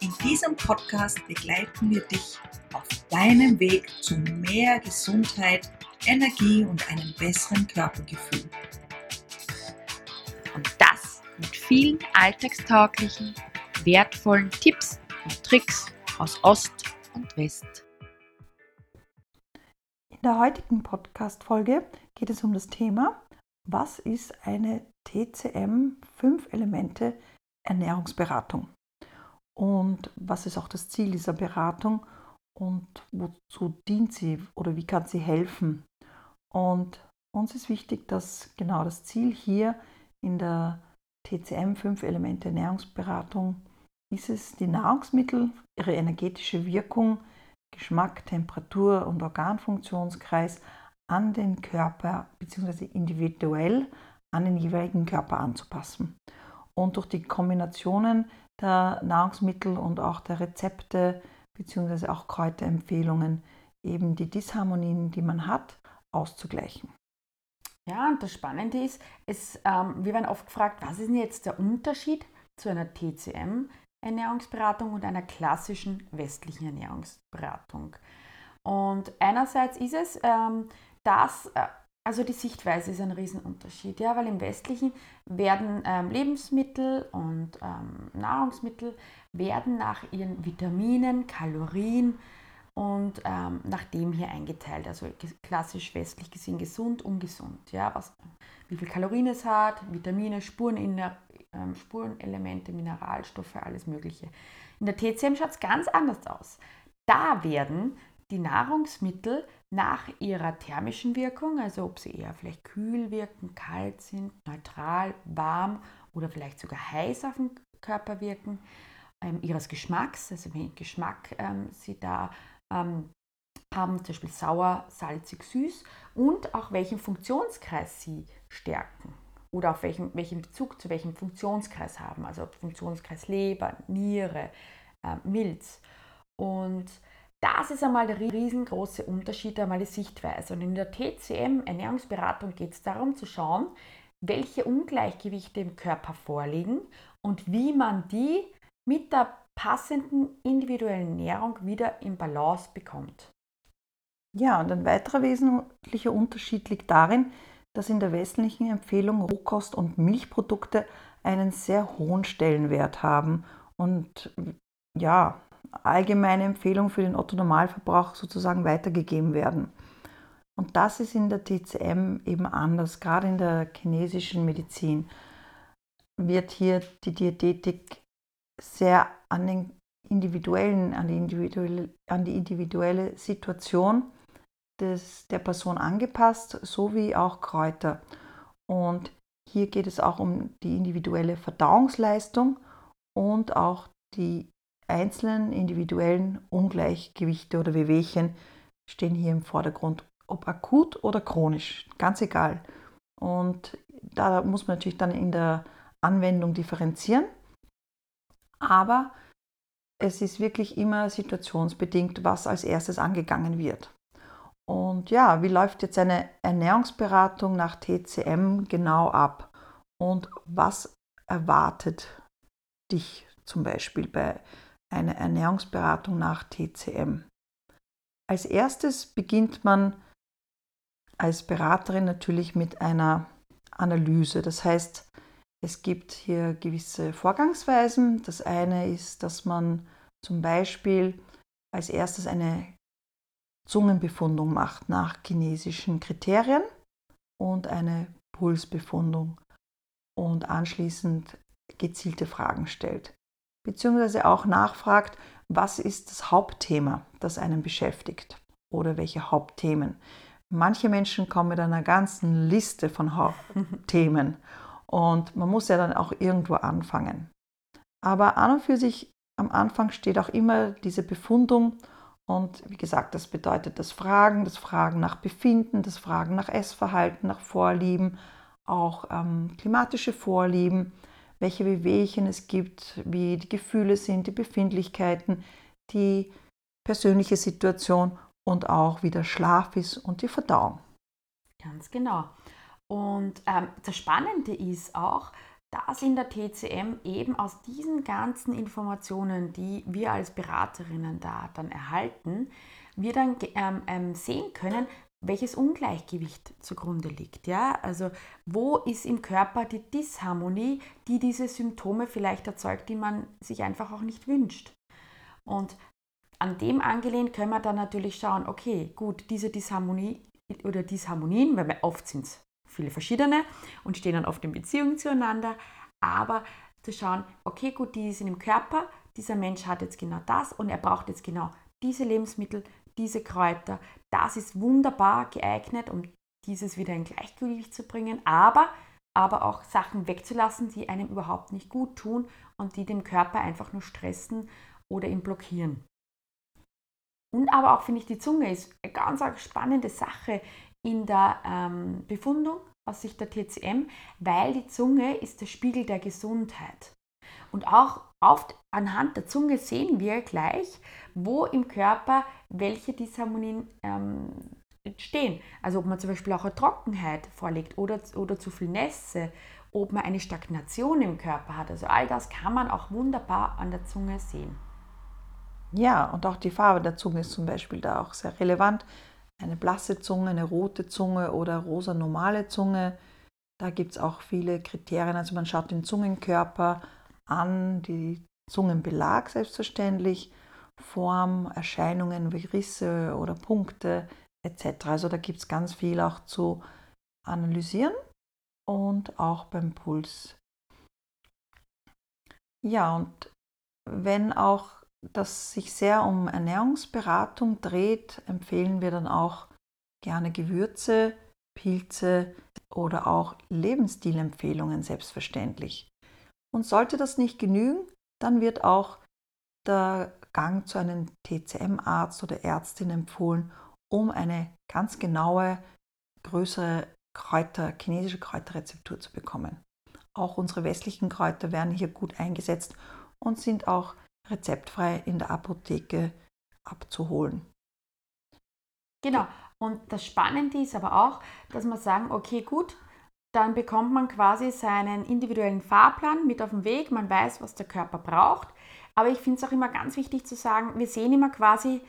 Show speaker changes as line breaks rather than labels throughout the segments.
In diesem Podcast begleiten wir dich auf deinem Weg zu mehr Gesundheit, Energie und einem besseren Körpergefühl.
Und das mit vielen alltagstauglichen, wertvollen Tipps und Tricks aus Ost und West.
In der heutigen Podcast-Folge geht es um das Thema, was ist eine TCM 5 Elemente Ernährungsberatung? Und was ist auch das Ziel dieser Beratung und wozu dient sie oder wie kann sie helfen. Und uns ist wichtig, dass genau das Ziel hier in der TCM 5 Elemente Ernährungsberatung ist es, die Nahrungsmittel, ihre energetische Wirkung, Geschmack, Temperatur und Organfunktionskreis an den Körper bzw. individuell an den jeweiligen Körper anzupassen. Und durch die Kombinationen der Nahrungsmittel und auch der Rezepte bzw. auch Kräuterempfehlungen eben die Disharmonien, die man hat, auszugleichen.
Ja, und das Spannende ist, es, ähm, wir werden oft gefragt, was ist denn jetzt der Unterschied zu einer TCM-Ernährungsberatung und einer klassischen westlichen Ernährungsberatung? Und einerseits ist es, ähm, dass äh, also die Sichtweise ist ein Riesenunterschied, ja, weil im Westlichen werden ähm, Lebensmittel und ähm, Nahrungsmittel werden nach ihren Vitaminen, Kalorien und ähm, nach dem hier eingeteilt. Also klassisch westlich gesehen gesund, ungesund. Ja, was, wie viel Kalorien es hat, Vitamine, Spuren, ähm, Spurenelemente, Mineralstoffe, alles Mögliche. In der TCM schaut es ganz anders aus. Da werden die Nahrungsmittel nach ihrer thermischen Wirkung, also ob sie eher vielleicht kühl wirken, kalt sind, neutral, warm oder vielleicht sogar heiß auf den Körper wirken, ähm, ihres Geschmacks, also welchen Geschmack ähm, sie da ähm, haben, zum Beispiel sauer, salzig, süß und auch welchen Funktionskreis sie stärken oder auf welchen, welchen Bezug zu welchem Funktionskreis haben, also Funktionskreis Leber, Niere, äh, Milz. Und das ist einmal der riesengroße Unterschied, einmal die Sichtweise. Und in der TCM Ernährungsberatung geht es darum zu schauen, welche Ungleichgewichte im Körper vorliegen und wie man die mit der passenden individuellen Ernährung wieder in Balance bekommt.
Ja, und ein weiterer wesentlicher Unterschied liegt darin, dass in der westlichen Empfehlung Rohkost und Milchprodukte einen sehr hohen Stellenwert haben und ja, allgemeine Empfehlungen für den Otto-Normalverbrauch sozusagen weitergegeben werden. Und das ist in der TCM eben anders. Gerade in der chinesischen Medizin wird hier die Diätetik sehr an den individuellen, an die individuelle, an die individuelle Situation des, der Person angepasst, sowie auch Kräuter. Und hier geht es auch um die individuelle Verdauungsleistung und auch die einzelnen individuellen Ungleichgewichte oder Wehwehchen stehen hier im Vordergrund, ob akut oder chronisch, ganz egal. Und da muss man natürlich dann in der Anwendung differenzieren. Aber es ist wirklich immer situationsbedingt, was als erstes angegangen wird. Und ja, wie läuft jetzt eine Ernährungsberatung nach TCM genau ab? Und was erwartet dich zum Beispiel bei eine Ernährungsberatung nach TCM. Als erstes beginnt man als Beraterin natürlich mit einer Analyse. Das heißt, es gibt hier gewisse Vorgangsweisen. Das eine ist, dass man zum Beispiel als erstes eine Zungenbefundung macht nach chinesischen Kriterien und eine Pulsbefundung und anschließend gezielte Fragen stellt beziehungsweise auch nachfragt, was ist das Hauptthema, das einen beschäftigt oder welche Hauptthemen. Manche Menschen kommen mit einer ganzen Liste von Hauptthemen und man muss ja dann auch irgendwo anfangen. Aber an und für sich am Anfang steht auch immer diese Befundung und wie gesagt, das bedeutet das Fragen, das Fragen nach Befinden, das Fragen nach Essverhalten, nach Vorlieben, auch ähm, klimatische Vorlieben, welche Wehwehchen es gibt, wie die Gefühle sind, die Befindlichkeiten, die persönliche Situation und auch wie der Schlaf ist und die Verdauung.
Ganz genau. Und ähm, das Spannende ist auch, dass in der TCM eben aus diesen ganzen Informationen, die wir als Beraterinnen da dann erhalten, wir dann ähm, ähm, sehen können, welches Ungleichgewicht zugrunde liegt. Ja? Also wo ist im Körper die Disharmonie, die diese Symptome vielleicht erzeugt, die man sich einfach auch nicht wünscht. Und an dem angelehnt können wir dann natürlich schauen, okay, gut, diese Disharmonie oder Disharmonien, weil oft sind es viele verschiedene und stehen dann oft in Beziehung zueinander, aber zu schauen, okay, gut, die sind im Körper, dieser Mensch hat jetzt genau das und er braucht jetzt genau diese Lebensmittel, diese Kräuter. Das ist wunderbar geeignet, um dieses wieder in Gleichgewicht zu bringen, aber, aber auch Sachen wegzulassen, die einem überhaupt nicht gut tun und die dem Körper einfach nur stressen oder ihn blockieren. Und aber auch finde ich, die Zunge ist eine ganz spannende Sache in der ähm, Befundung aus Sicht der TCM, weil die Zunge ist der Spiegel der Gesundheit. Und auch oft anhand der Zunge sehen wir gleich, wo im Körper welche Disharmonien ähm, entstehen. Also ob man zum Beispiel auch eine Trockenheit vorliegt oder, oder zu viel Nässe, ob man eine Stagnation im Körper hat. Also all das kann man auch wunderbar an der Zunge sehen.
Ja, und auch die Farbe der Zunge ist zum Beispiel da auch sehr relevant. Eine blasse Zunge, eine rote Zunge oder rosa normale Zunge. Da gibt es auch viele Kriterien. Also man schaut den Zungenkörper an, die Zungenbelag selbstverständlich, Form, Erscheinungen wie Risse oder Punkte etc. Also da gibt es ganz viel auch zu analysieren und auch beim Puls. Ja, und wenn auch das sich sehr um Ernährungsberatung dreht, empfehlen wir dann auch gerne Gewürze, Pilze oder auch Lebensstilempfehlungen selbstverständlich. Und sollte das nicht genügen, dann wird auch der Gang zu einem TCM-Arzt oder Ärztin empfohlen, um eine ganz genaue, größere Kräuter, chinesische Kräuterrezeptur zu bekommen. Auch unsere westlichen Kräuter werden hier gut eingesetzt und sind auch rezeptfrei in der Apotheke abzuholen.
Genau. Und das Spannende ist aber auch, dass man sagen, okay, gut, dann bekommt man quasi seinen individuellen Fahrplan mit auf den Weg, man weiß, was der Körper braucht. Aber ich finde es auch immer ganz wichtig zu sagen, wir sehen immer quasi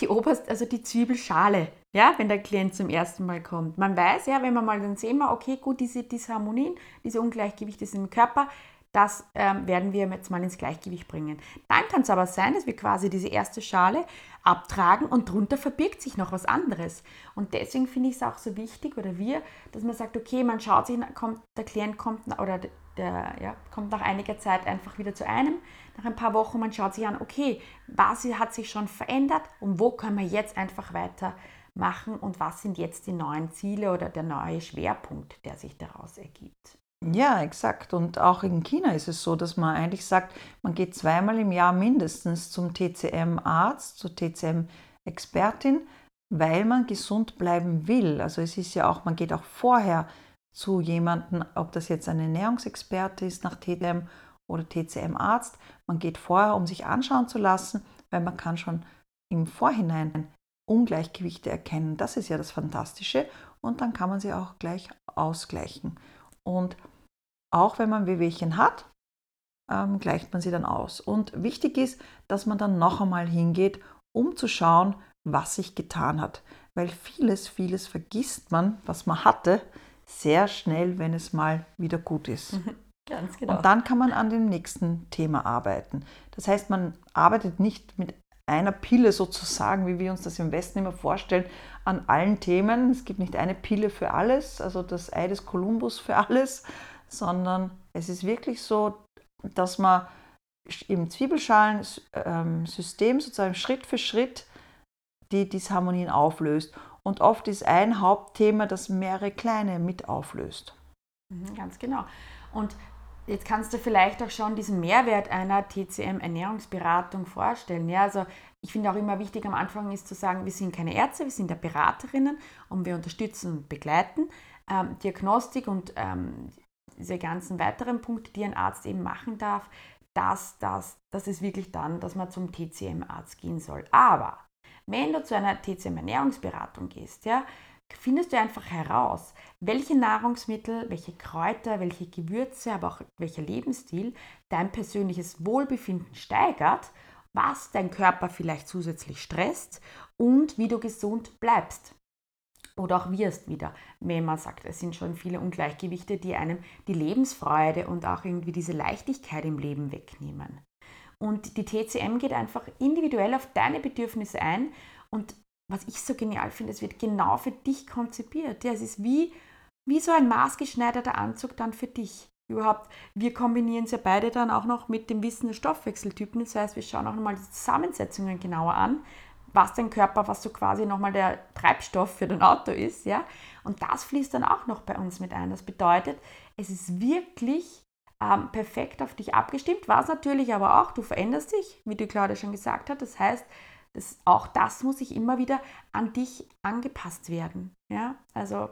die oberste, also die Zwiebelschale, ja, wenn der Klient zum ersten Mal kommt. Man weiß ja, wenn man mal dann sehen wir, okay, gut, diese Disharmonien, diese Ungleichgewichte sind im Körper, das ähm, werden wir jetzt mal ins Gleichgewicht bringen. Dann kann es aber sein, dass wir quasi diese erste Schale abtragen und drunter verbirgt sich noch was anderes. Und deswegen finde ich es auch so wichtig, oder wir, dass man sagt, okay, man schaut sich, kommt, der Klient kommt oder der ja, kommt nach einiger Zeit einfach wieder zu einem, nach ein paar Wochen, man schaut sich an, okay, was hat sich schon verändert und wo können wir jetzt einfach weitermachen und was sind jetzt die neuen Ziele oder der neue Schwerpunkt, der sich daraus ergibt.
Ja, exakt. Und auch in China ist es so, dass man eigentlich sagt, man geht zweimal im Jahr mindestens zum TCM-Arzt, zur TCM-Expertin, weil man gesund bleiben will. Also es ist ja auch, man geht auch vorher zu jemandem, ob das jetzt ein Ernährungsexperte ist nach TCM oder TCM-Arzt. Man geht vorher, um sich anschauen zu lassen, weil man kann schon im Vorhinein Ungleichgewichte erkennen. Das ist ja das Fantastische. Und dann kann man sie auch gleich ausgleichen. Und auch wenn man Wehwehchen hat, ähm, gleicht man sie dann aus. Und wichtig ist, dass man dann noch einmal hingeht, um zu schauen, was sich getan hat. Weil vieles, vieles vergisst man, was man hatte, sehr schnell, wenn es mal wieder gut ist. Ganz genau. Und dann kann man an dem nächsten Thema arbeiten. Das heißt, man arbeitet nicht mit einer Pille sozusagen, wie wir uns das im Westen immer vorstellen, an allen Themen. Es gibt nicht eine Pille für alles, also das Ei des Kolumbus für alles, sondern es ist wirklich so, dass man im Zwiebelschalen-System sozusagen Schritt für Schritt die Disharmonien auflöst. Und oft ist ein Hauptthema, das mehrere kleine mit auflöst.
Mhm, ganz genau. Und Jetzt kannst du vielleicht auch schon diesen Mehrwert einer TCM-Ernährungsberatung vorstellen. Ja, also ich finde auch immer wichtig am Anfang ist zu sagen, wir sind keine Ärzte, wir sind ja Beraterinnen und wir unterstützen und begleiten. Ähm, Diagnostik und ähm, diese ganzen weiteren Punkte, die ein Arzt eben machen darf, das, das, das ist wirklich dann, dass man zum TCM-Arzt gehen soll. Aber wenn du zu einer TCM-Ernährungsberatung gehst, ja, findest du einfach heraus, welche Nahrungsmittel, welche Kräuter, welche Gewürze, aber auch welcher Lebensstil dein persönliches Wohlbefinden steigert, was dein Körper vielleicht zusätzlich stresst und wie du gesund bleibst oder auch wirst wieder, wenn man sagt, es sind schon viele Ungleichgewichte, die einem die Lebensfreude und auch irgendwie diese Leichtigkeit im Leben wegnehmen. Und die TCM geht einfach individuell auf deine Bedürfnisse ein und was ich so genial finde, es wird genau für dich konzipiert. Ja, es ist wie, wie so ein maßgeschneiderter Anzug dann für dich. Überhaupt, wir kombinieren es ja beide dann auch noch mit dem Wissen der Stoffwechseltypen. Das heißt, wir schauen auch nochmal die Zusammensetzungen genauer an, was dein Körper, was so quasi nochmal der Treibstoff für dein Auto ist. Ja? Und das fließt dann auch noch bei uns mit ein. Das bedeutet, es ist wirklich ähm, perfekt auf dich abgestimmt, was natürlich aber auch, du veränderst dich, wie die Claudia schon gesagt hat. Das heißt, das, auch das muss sich immer wieder an dich angepasst werden. Ja? Also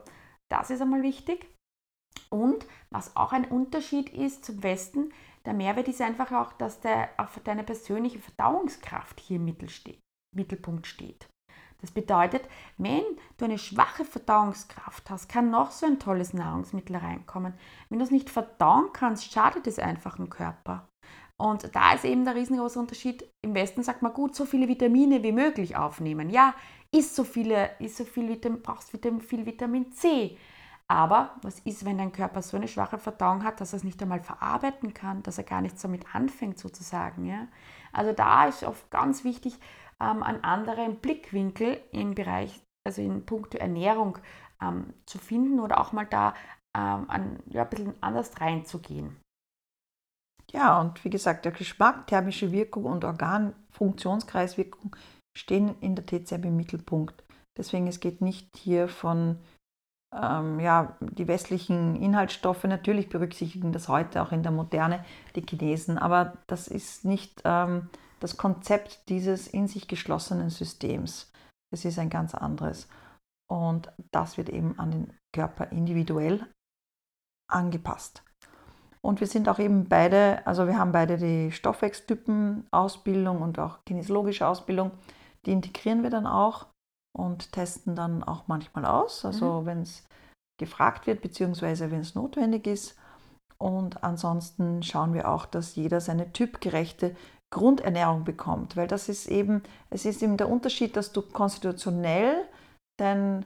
das ist einmal wichtig. Und was auch ein Unterschied ist zum Westen, der Mehrwert ist einfach auch, dass der, auf deine persönliche Verdauungskraft hier im Mittelpunkt steht. Das bedeutet, wenn du eine schwache Verdauungskraft hast, kann noch so ein tolles Nahrungsmittel reinkommen. Wenn du es nicht verdauen kannst, schadet es einfach dem Körper. Und da ist eben der riesengroße Unterschied. Im Westen sagt man gut, so viele Vitamine wie möglich aufnehmen. Ja, isst so viele, isst so viel Vitamin, brauchst viel Vitamin C. Aber was ist, wenn dein Körper so eine schwache Verdauung hat, dass er es nicht einmal verarbeiten kann, dass er gar nichts damit anfängt sozusagen? Ja? Also da ist oft ganz wichtig, ähm, einen anderen Blickwinkel im Bereich, also in puncto Ernährung ähm, zu finden oder auch mal da ähm, an, ja, ein bisschen anders reinzugehen.
Ja, und wie gesagt, der Geschmack, thermische Wirkung und Organfunktionskreiswirkung stehen in der TCM im Mittelpunkt. Deswegen es geht nicht hier von ähm, ja, die westlichen Inhaltsstoffe, natürlich berücksichtigen das heute auch in der Moderne die Chinesen, aber das ist nicht ähm, das Konzept dieses in sich geschlossenen Systems. Es ist ein ganz anderes. Und das wird eben an den Körper individuell angepasst. Und wir sind auch eben beide, also wir haben beide die Stoffwechseltypen-Ausbildung und auch kinesiologische Ausbildung. Die integrieren wir dann auch und testen dann auch manchmal aus, also mhm. wenn es gefragt wird, beziehungsweise wenn es notwendig ist. Und ansonsten schauen wir auch, dass jeder seine typgerechte Grundernährung bekommt, weil das ist eben, es ist eben der Unterschied, dass du konstitutionell dein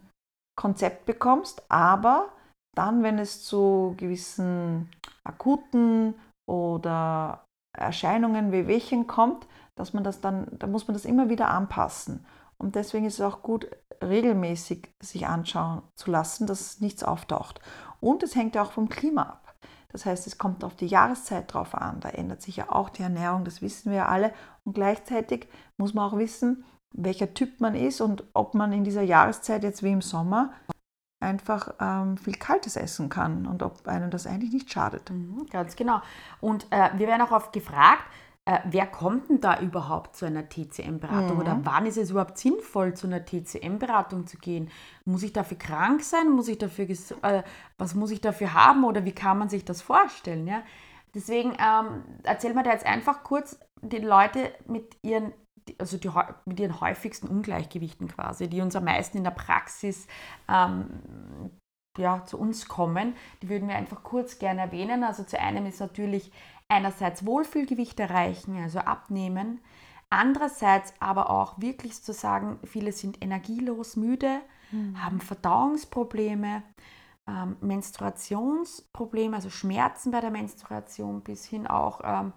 Konzept bekommst, aber dann, wenn es zu gewissen akuten oder Erscheinungen wie Wehchen kommt, dass man das dann, da muss man das immer wieder anpassen. Und deswegen ist es auch gut, regelmäßig sich anschauen zu lassen, dass nichts auftaucht. Und es hängt ja auch vom Klima ab. Das heißt, es kommt auf die Jahreszeit drauf an. Da ändert sich ja auch die Ernährung, das wissen wir ja alle. Und gleichzeitig muss man auch wissen, welcher Typ man ist und ob man in dieser Jahreszeit jetzt wie im Sommer einfach ähm, viel Kaltes essen kann und ob einem das eigentlich nicht schadet.
Mhm, ganz genau. Und äh, wir werden auch oft gefragt, äh, wer kommt denn da überhaupt zu einer TCM-Beratung mhm. oder wann ist es überhaupt sinnvoll, zu einer TCM-Beratung zu gehen? Muss ich dafür krank sein? Muss ich dafür, äh, was muss ich dafür haben oder wie kann man sich das vorstellen? Ja? Deswegen ähm, erzählen wir da jetzt einfach kurz die Leute mit ihren also die, mit ihren häufigsten Ungleichgewichten quasi, die uns am meisten in der Praxis ähm, ja, zu uns kommen, die würden wir einfach kurz gerne erwähnen. Also zu einem ist natürlich einerseits Wohlfühlgewicht erreichen, also abnehmen, andererseits aber auch wirklich zu sagen, viele sind energielos, müde, mhm. haben Verdauungsprobleme, ähm, Menstruationsprobleme, also Schmerzen bei der Menstruation bis hin auch ähm,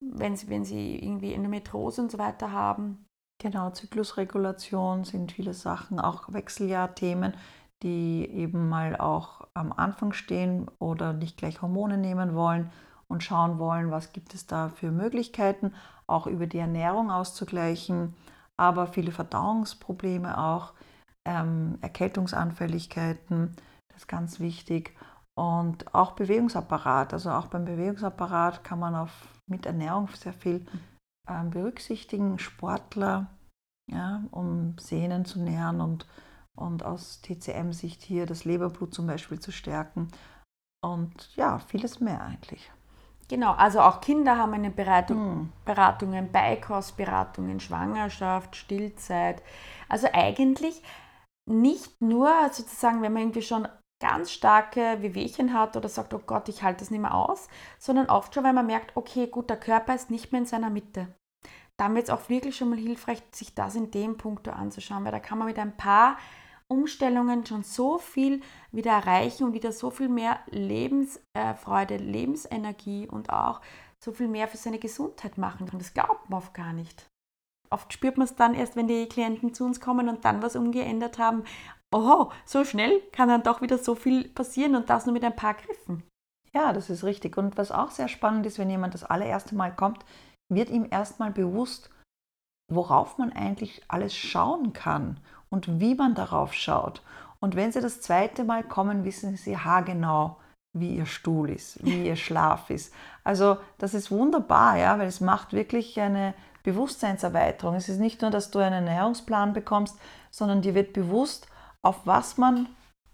wenn sie, wenn sie irgendwie Endometriose und so weiter haben.
Genau, Zyklusregulation sind viele Sachen, auch Wechseljahrthemen, die eben mal auch am Anfang stehen oder nicht gleich Hormone nehmen wollen und schauen wollen, was gibt es da für Möglichkeiten, auch über die Ernährung auszugleichen, aber viele Verdauungsprobleme auch, ähm, Erkältungsanfälligkeiten, das ist ganz wichtig Und auch Bewegungsapparat, also auch beim Bewegungsapparat kann man auf, mit Ernährung sehr viel äh, berücksichtigen. Sportler, ja, um Sehnen zu nähren und, und aus TCM-Sicht hier das Leberblut zum Beispiel zu stärken. Und ja, vieles mehr eigentlich.
Genau, also auch Kinder haben eine Beratung, hm. Beratungen, Beikostberatungen, Schwangerschaft, Stillzeit. Also eigentlich nicht nur sozusagen, wenn man irgendwie schon ganz starke Wehwehchen hat oder sagt, oh Gott, ich halte das nicht mehr aus, sondern oft schon, weil man merkt, okay, gut, der Körper ist nicht mehr in seiner Mitte. Dann wird es auch wirklich schon mal hilfreich, sich das in dem Punkt anzuschauen, weil da kann man mit ein paar Umstellungen schon so viel wieder erreichen und wieder so viel mehr Lebensfreude, Lebensenergie und auch so viel mehr für seine Gesundheit machen. Und das glaubt man oft gar nicht. Oft spürt man es dann erst, wenn die Klienten zu uns kommen und dann was umgeändert haben. Oho, so schnell kann dann doch wieder so viel passieren und das nur mit ein paar Griffen.
Ja, das ist richtig. Und was auch sehr spannend ist, wenn jemand das allererste Mal kommt, wird ihm erstmal bewusst, worauf man eigentlich alles schauen kann und wie man darauf schaut. Und wenn Sie das zweite Mal kommen, wissen Sie haargenau, wie Ihr Stuhl ist, wie Ihr Schlaf ist. Also das ist wunderbar, ja, weil es macht wirklich eine Bewusstseinserweiterung. Es ist nicht nur, dass du einen Ernährungsplan bekommst, sondern dir wird bewusst, auf was man,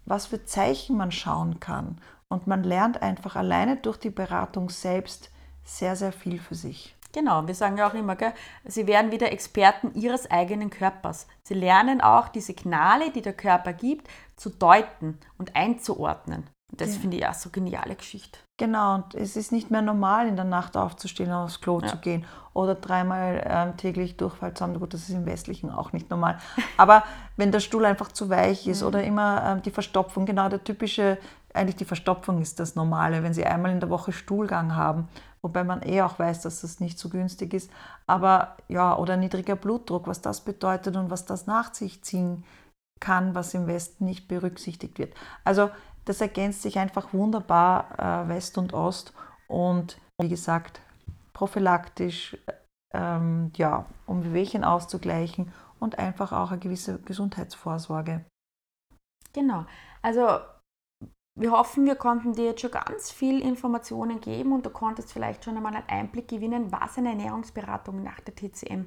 was für Zeichen man schauen kann. Und man lernt einfach alleine durch die Beratung selbst sehr, sehr viel für sich.
Genau, wir sagen ja auch immer, gell, sie werden wieder Experten ihres eigenen Körpers. Sie lernen auch die Signale, die der Körper gibt, zu deuten und einzuordnen. Das ja. finde ich auch so geniale Geschichte.
Genau, und es ist nicht mehr normal, in der Nacht aufzustehen und aufs Klo ja. zu gehen oder dreimal ähm, täglich Durchfall zu haben. Gut, das ist im Westlichen auch nicht normal. Aber wenn der Stuhl einfach zu weich ist mhm. oder immer ähm, die Verstopfung, genau der typische, eigentlich die Verstopfung ist das Normale, wenn Sie einmal in der Woche Stuhlgang haben wobei man eh auch weiß, dass das nicht so günstig ist. Aber ja, oder niedriger Blutdruck, was das bedeutet und was das nach sich ziehen kann, was im Westen nicht berücksichtigt wird. Also das ergänzt sich einfach wunderbar, äh, West und Ost. Und wie gesagt, prophylaktisch, ähm, ja, um Wehwehchen auszugleichen und einfach auch eine gewisse Gesundheitsvorsorge.
Genau. Also wir hoffen, wir konnten dir jetzt schon ganz viel Informationen geben und du konntest vielleicht schon einmal einen Einblick gewinnen, was eine Ernährungsberatung nach der TCM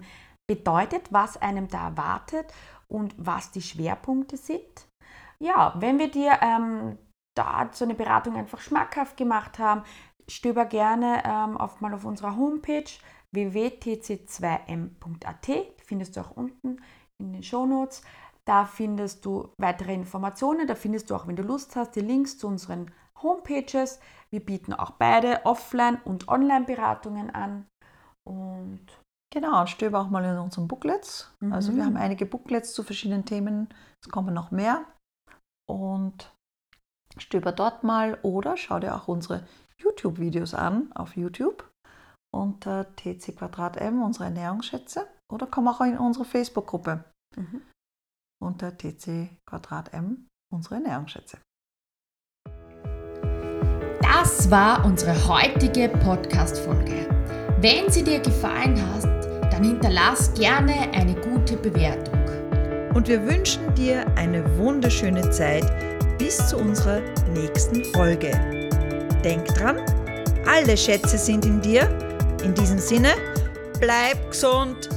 bedeutet, was einem da erwartet und was die Schwerpunkte sind. Ja, wenn wir dir ähm, da so eine Beratung einfach schmackhaft gemacht haben, stöber gerne ähm, auf, mal auf unserer Homepage www.tc2m.at, die findest du auch unten in den Shownotes. Notes da findest du weitere Informationen, da findest du auch, wenn du Lust hast, die Links zu unseren Homepages. Wir bieten auch beide Offline- und Online-Beratungen an. Und
genau, stöber auch mal in unseren Booklets. Mhm. Also wir haben einige Booklets zu verschiedenen Themen. Es kommen noch mehr. Und stöber dort mal oder schau dir auch unsere YouTube-Videos an auf YouTube unter TC Quadrat M, unsere Ernährungsschätze. Oder komm auch in unsere Facebook-Gruppe. Mhm unter TC Quadrat M unsere Ernährungsschätze.
Das war unsere heutige Podcast-Folge. Wenn sie dir gefallen hat, dann hinterlass gerne eine gute Bewertung.
Und wir wünschen dir eine wunderschöne Zeit bis zu unserer nächsten Folge. Denk dran, alle Schätze sind in dir. In diesem Sinne, bleib gesund